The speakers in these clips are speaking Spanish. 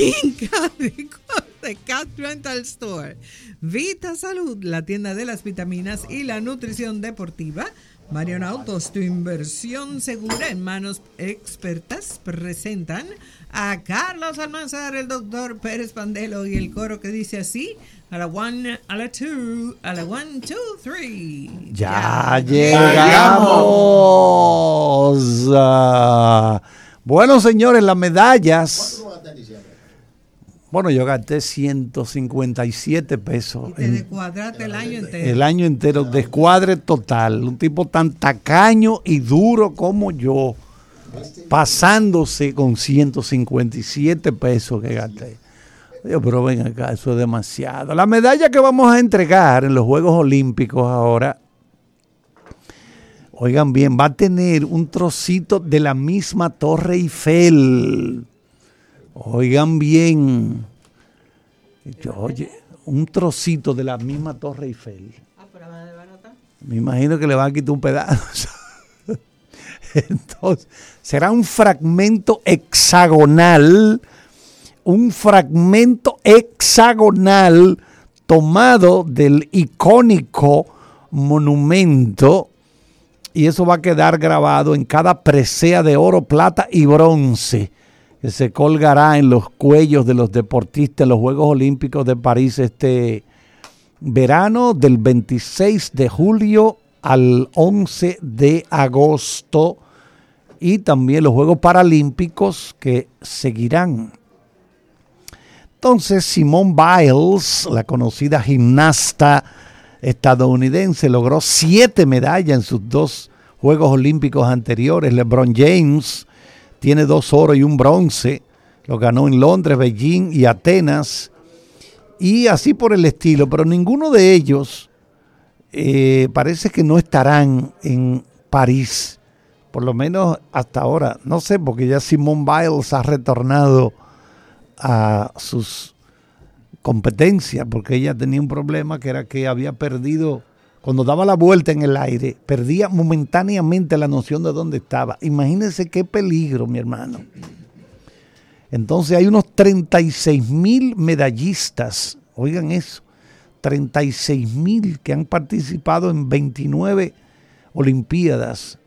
Quinca de Cat Rental Store. Vita Salud, la tienda de las vitaminas y la nutrición deportiva. Marion Autos, tu inversión segura en manos expertas, presentan a Carlos Almanzar, el doctor Pérez Pandelo y el coro que dice así, a la one, a la two, a la one, two, three. Ya, llegamos. Ah, bueno, señores, las medallas. Bueno, yo gasté 157 pesos. Y te descuadraste el año entero. El año entero, descuadre total. Un tipo tan tacaño y duro como yo, pasándose con 157 pesos que gasté. Yo, pero ven acá, eso es demasiado. La medalla que vamos a entregar en los Juegos Olímpicos ahora, oigan bien, va a tener un trocito de la misma Torre Eiffel. Oigan bien. Yo, oye, un trocito de la misma Torre Eiffel. Me imagino que le van a quitar un pedazo. Entonces, será un fragmento hexagonal, un fragmento hexagonal tomado del icónico monumento y eso va a quedar grabado en cada presea de oro, plata y bronce que se colgará en los cuellos de los deportistas los Juegos Olímpicos de París este verano del 26 de julio al 11 de agosto y también los Juegos Paralímpicos que seguirán. Entonces Simone Biles, la conocida gimnasta estadounidense, logró siete medallas en sus dos Juegos Olímpicos anteriores. LeBron James tiene dos oro y un bronce. Lo ganó en Londres, Beijing y Atenas. Y así por el estilo. Pero ninguno de ellos eh, parece que no estarán en París. Por lo menos hasta ahora. No sé, porque ya Simone Biles ha retornado a sus competencias, porque ella tenía un problema que era que había perdido cuando daba la vuelta en el aire, perdía momentáneamente la noción de dónde estaba. Imagínense qué peligro, mi hermano. Entonces hay unos 36 mil medallistas, oigan eso, 36 mil que han participado en 29 Olimpiadas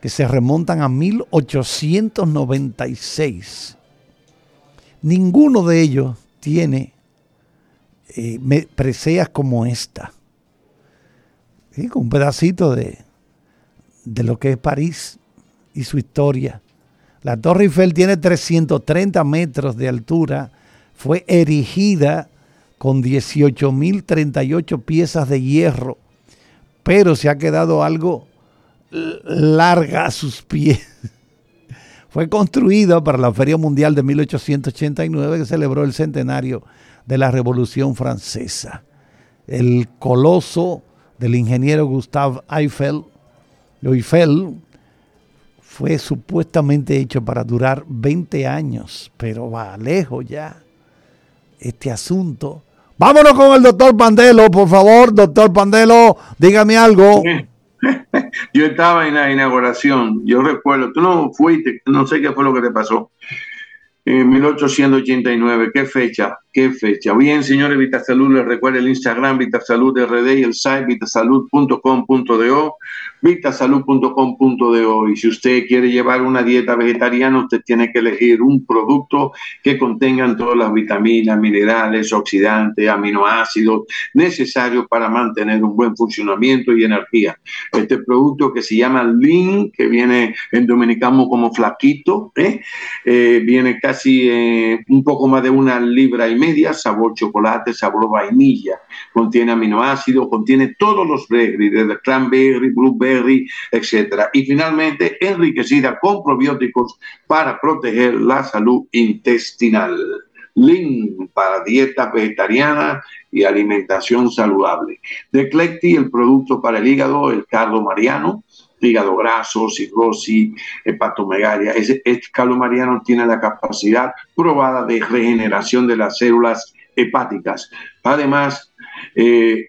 que se remontan a 1896. Ninguno de ellos tiene eh, preseas como esta con un pedacito de, de lo que es París y su historia. La Torre Eiffel tiene 330 metros de altura, fue erigida con 18.038 piezas de hierro, pero se ha quedado algo larga a sus pies. Fue construida para la Feria Mundial de 1889 que celebró el centenario de la Revolución Francesa. El coloso del ingeniero Gustave Eiffel, Eiffel fue supuestamente hecho para durar 20 años, pero va lejos ya este asunto. Vámonos con el doctor Pandelo, por favor, doctor Pandelo, dígame algo. Yo estaba en la inauguración, yo recuerdo, tú no fuiste, no sé qué fue lo que te pasó. En 1889, ¿qué fecha? ¿Qué fecha? Bien, señores, Vitasalud, les recuerdo el Instagram Vitasalud RD y el site vitasalud.com.do, vitasalud.com.do. Y si usted quiere llevar una dieta vegetariana, usted tiene que elegir un producto que contengan todas las vitaminas, minerales, oxidantes, aminoácidos necesarios para mantener un buen funcionamiento y energía. Este producto que se llama Lean, que viene en dominicano como flaquito, ¿eh? Eh, viene casi eh, un poco más de una libra y media, sabor chocolate, sabor vainilla, contiene aminoácidos, contiene todos los berries, desde cranberry, blueberry, etc. Y finalmente, enriquecida con probióticos para proteger la salud intestinal. Link para dieta vegetariana y alimentación saludable. De Clecti, el producto para el hígado, el cardo mariano, hígado graso, cirrosis, hepatomegalia. Ese mariano tiene la capacidad probada de regeneración de las células hepáticas. Además, eh,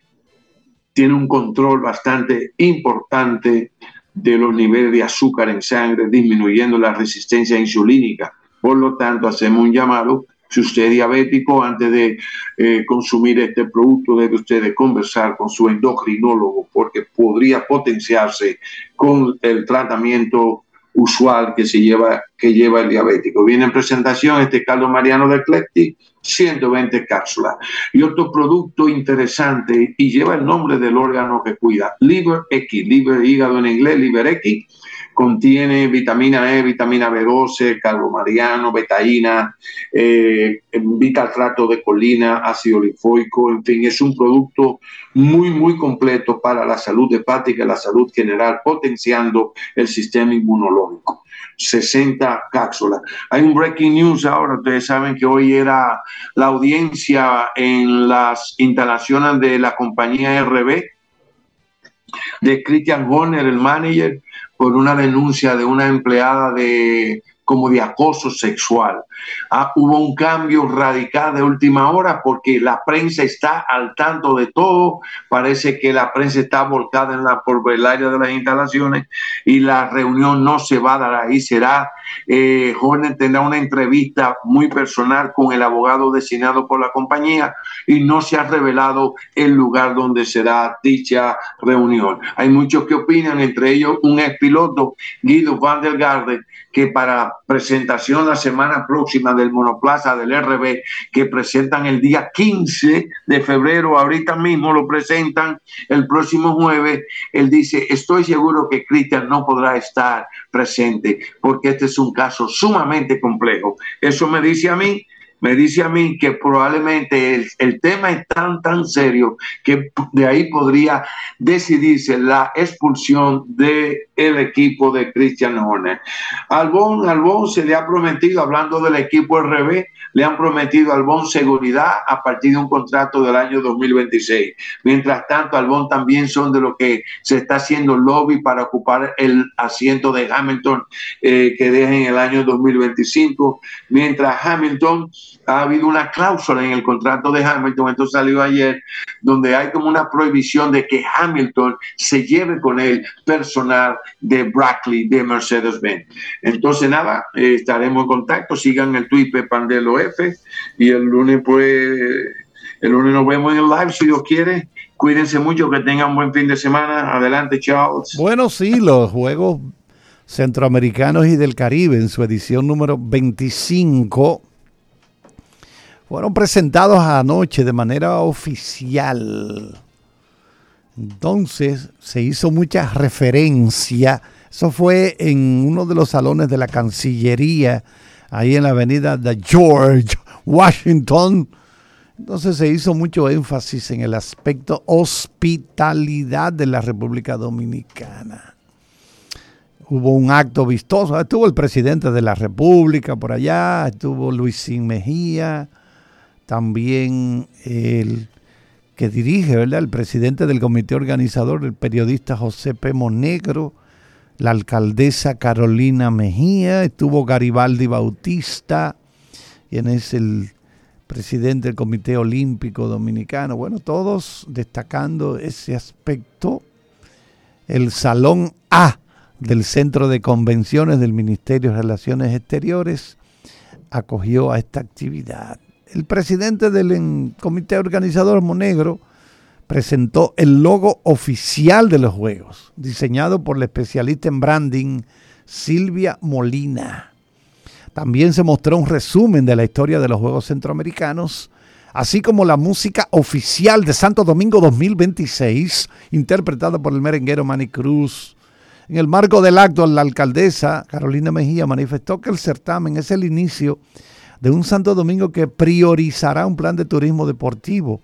tiene un control bastante importante de los niveles de azúcar en sangre, disminuyendo la resistencia insulínica. Por lo tanto, hacemos un llamado Si usted es diabético, antes de eh, consumir este producto, debe usted conversar con su endocrinólogo porque podría potenciarse con el tratamiento usual que se lleva que lleva el diabético. Viene en presentación este caldo mariano de Eclectic, 120 cápsulas. Y otro producto interesante y lleva el nombre del órgano que cuida, Liver X, liver hígado en inglés, Liver X contiene vitamina E, vitamina B12, carbomariano, betaína, eh, vitaltrato de colina, ácido lifoico, en fin, es un producto muy, muy completo para la salud hepática y la salud general, potenciando el sistema inmunológico. 60 cápsulas. Hay un breaking news ahora, ustedes saben que hoy era la audiencia en las instalaciones de la compañía RB de Christian Horner, el manager, por una denuncia de una empleada de como de acoso sexual. Ah, hubo un cambio radical de última hora porque la prensa está al tanto de todo, parece que la prensa está volcada en la, por el área de las instalaciones y la reunión no se va a dar ahí, será, eh, tendrá una entrevista muy personal con el abogado designado por la compañía y no se ha revelado el lugar donde será dicha reunión. Hay muchos que opinan, entre ellos un expiloto, Guido Van der Garde, que para presentación la semana próxima del monoplaza del RB, que presentan el día 15 de febrero, ahorita mismo lo presentan el próximo jueves, él dice, estoy seguro que Cristian no podrá estar presente porque este es un caso sumamente complejo. Eso me dice a mí me dice a mí que probablemente el, tema es tan, tan serio que de ahí podría decidirse la expulsión del el equipo de Christian Horner. Albón, Albón se le ha prometido, hablando del equipo RB, le han prometido a Albón seguridad a partir de un contrato del año 2026. Mientras tanto, Albón también son de lo que se está haciendo lobby para ocupar el asiento de Hamilton eh, que deja en el año 2025. Mientras Hamilton ha habido una cláusula en el contrato de Hamilton, esto salió ayer, donde hay como una prohibición de que Hamilton se lleve con él personal de Brackley, de Mercedes-Benz. Entonces, nada, eh, estaremos en contacto, sigan el Twitter Pandelo F y el lunes, pues, el lunes nos vemos en el live, si Dios quiere. Cuídense mucho, que tengan un buen fin de semana. Adelante, Charles. Bueno, sí, los Juegos Centroamericanos y del Caribe en su edición número 25 fueron presentados anoche de manera oficial. Entonces se hizo mucha referencia. Eso fue en uno de los salones de la Cancillería, ahí en la avenida de George Washington. Entonces se hizo mucho énfasis en el aspecto hospitalidad de la República Dominicana. Hubo un acto vistoso. Estuvo el presidente de la República por allá, estuvo Luisín Mejía, también el que dirige, ¿verdad? El presidente del comité organizador, el periodista José P. Monegro, la alcaldesa Carolina Mejía, estuvo Garibaldi Bautista, quien es el presidente del Comité Olímpico Dominicano. Bueno, todos destacando ese aspecto. El Salón A del Centro de Convenciones del Ministerio de Relaciones Exteriores acogió a esta actividad el presidente del comité organizador Monegro presentó el logo oficial de los Juegos, diseñado por la especialista en branding Silvia Molina. También se mostró un resumen de la historia de los Juegos Centroamericanos, así como la música oficial de Santo Domingo 2026, interpretada por el merenguero Manny Cruz. En el marco del acto, la alcaldesa Carolina Mejía manifestó que el certamen es el inicio de un Santo Domingo que priorizará un plan de turismo deportivo.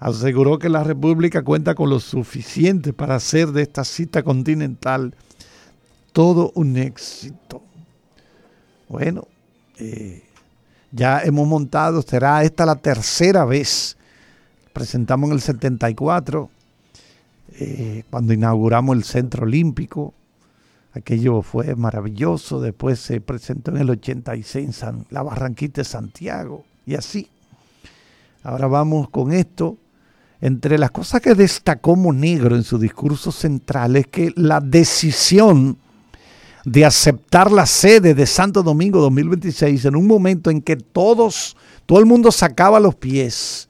Aseguró que la República cuenta con lo suficiente para hacer de esta cita continental todo un éxito. Bueno, eh, ya hemos montado, será esta la tercera vez. Presentamos en el 74, eh, cuando inauguramos el Centro Olímpico. Aquello fue maravilloso. Después se presentó en el 86 en la Barranquita de Santiago. Y así. Ahora vamos con esto. Entre las cosas que destacó Monegro en su discurso central es que la decisión de aceptar la sede de Santo Domingo 2026 en un momento en que todos, todo el mundo sacaba los pies.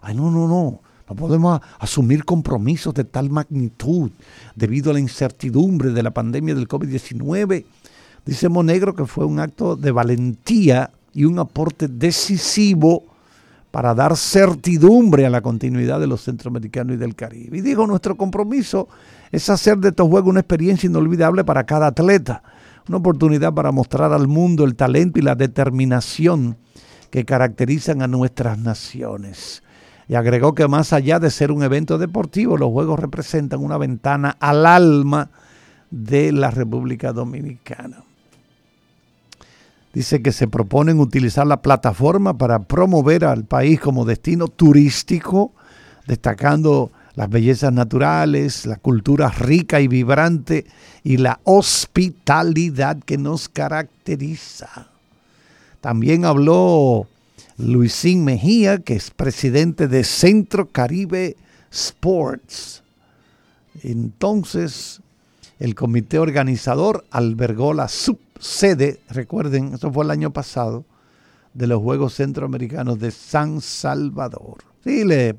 Ay, no, no, no. No podemos asumir compromisos de tal magnitud debido a la incertidumbre de la pandemia del COVID-19. Dice Monegro que fue un acto de valentía y un aporte decisivo para dar certidumbre a la continuidad de los centroamericanos y del Caribe. Y dijo, nuestro compromiso es hacer de estos Juegos una experiencia inolvidable para cada atleta, una oportunidad para mostrar al mundo el talento y la determinación que caracterizan a nuestras naciones. Y agregó que más allá de ser un evento deportivo, los Juegos representan una ventana al alma de la República Dominicana. Dice que se proponen utilizar la plataforma para promover al país como destino turístico, destacando las bellezas naturales, la cultura rica y vibrante y la hospitalidad que nos caracteriza. También habló Luisín Mejía, que es presidente de Centro Caribe Sports. Entonces, el comité organizador albergó la subsede, recuerden, eso fue el año pasado, de los Juegos Centroamericanos de San Salvador. Sí, le,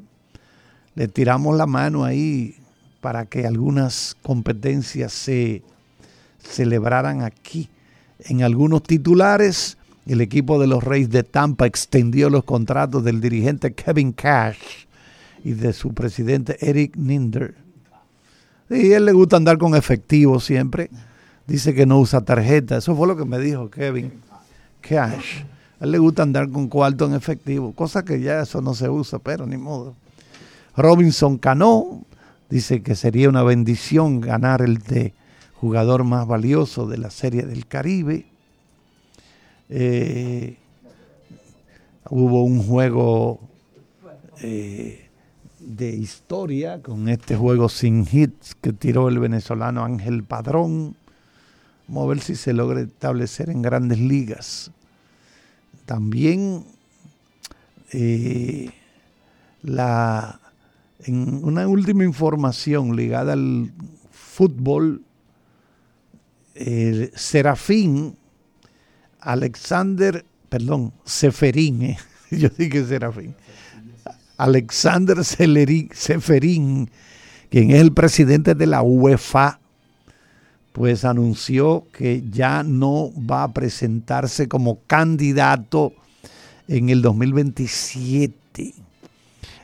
le tiramos la mano ahí para que algunas competencias se celebraran aquí. En algunos titulares, el equipo de los Reyes de Tampa extendió los contratos del dirigente Kevin Cash y de su presidente Eric Ninder y él le gusta andar con efectivo siempre. Dice que no usa tarjeta. Eso fue lo que me dijo Kevin. Cash. A él le gusta andar con cuarto en efectivo. Cosa que ya eso no se usa, pero ni modo. Robinson Cano dice que sería una bendición ganar el de jugador más valioso de la Serie del Caribe. Eh, hubo un juego eh, de historia con este juego sin hits que tiró el venezolano Ángel Padrón. Vamos a ver si se logra establecer en grandes ligas. También eh, la, en una última información ligada al fútbol, Serafín Alexander, perdón, Seferín, eh, yo dije Serafín, Alexander Seferín, quien es el presidente de la UEFA, pues anunció que ya no va a presentarse como candidato en el 2027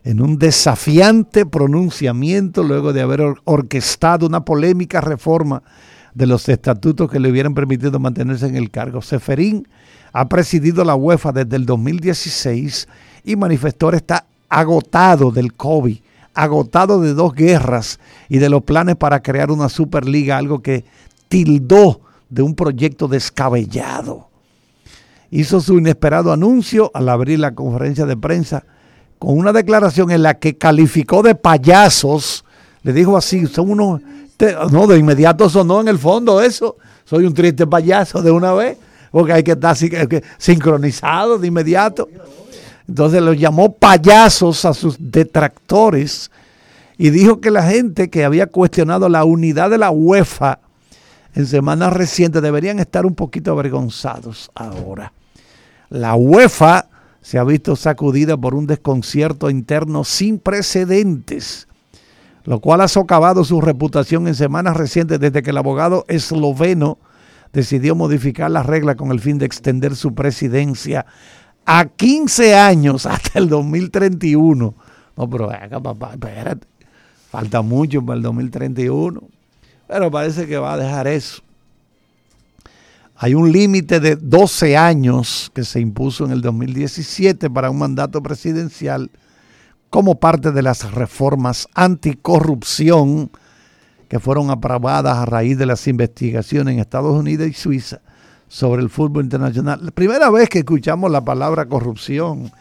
en un desafiante pronunciamiento luego de haber orquestado una polémica reforma de los estatutos que le hubieran permitido mantenerse en el cargo. Seferín ha presidido la UEFA desde el 2016 y manifestó esta agotado del COVID, agotado de dos guerras y de los planes para crear una Superliga, algo que tildó de un proyecto descabellado. Hizo su inesperado anuncio al abrir la conferencia de prensa con una declaración en la que calificó de payasos, le dijo así, son unos, no, de inmediato sonó en el fondo eso, soy un triste payaso de una vez, porque hay que estar sincronizado de inmediato. Entonces los llamó payasos a sus detractores y dijo que la gente que había cuestionado la unidad de la UEFA en semanas recientes deberían estar un poquito avergonzados ahora. La UEFA se ha visto sacudida por un desconcierto interno sin precedentes, lo cual ha socavado su reputación en semanas recientes desde que el abogado esloveno decidió modificar las reglas con el fin de extender su presidencia a 15 años hasta el 2031. No, pero acá, papá, espérate. Falta mucho para el 2031. Pero parece que va a dejar eso. Hay un límite de 12 años que se impuso en el 2017 para un mandato presidencial como parte de las reformas anticorrupción que fueron aprobadas a raíz de las investigaciones en Estados Unidos y Suiza sobre el fútbol internacional. La primera vez que escuchamos la palabra corrupción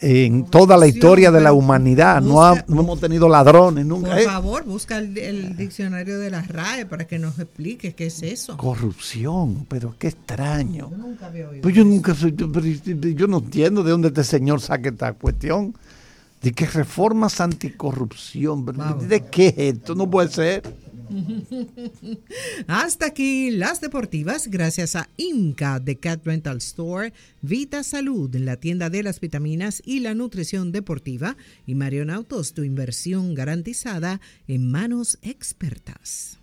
en toda la historia de la humanidad. no, hemos tenido ladrones nunca. Por ¿eh? favor, busca el, diccionario de la RAE para que nos explique qué es eso. Corrupción, pero qué extraño. Yo nunca había oído pues yo, nunca yo no entiendo de dónde este señor saque esta cuestión. De qué reformas anticorrupción. ¿De qué esto? No puede ser. Hasta aquí las deportivas, gracias a Inca de Cat Rental Store, Vita Salud, la tienda de las vitaminas y la nutrición deportiva, y Marion Autos, tu inversión garantizada en manos expertas.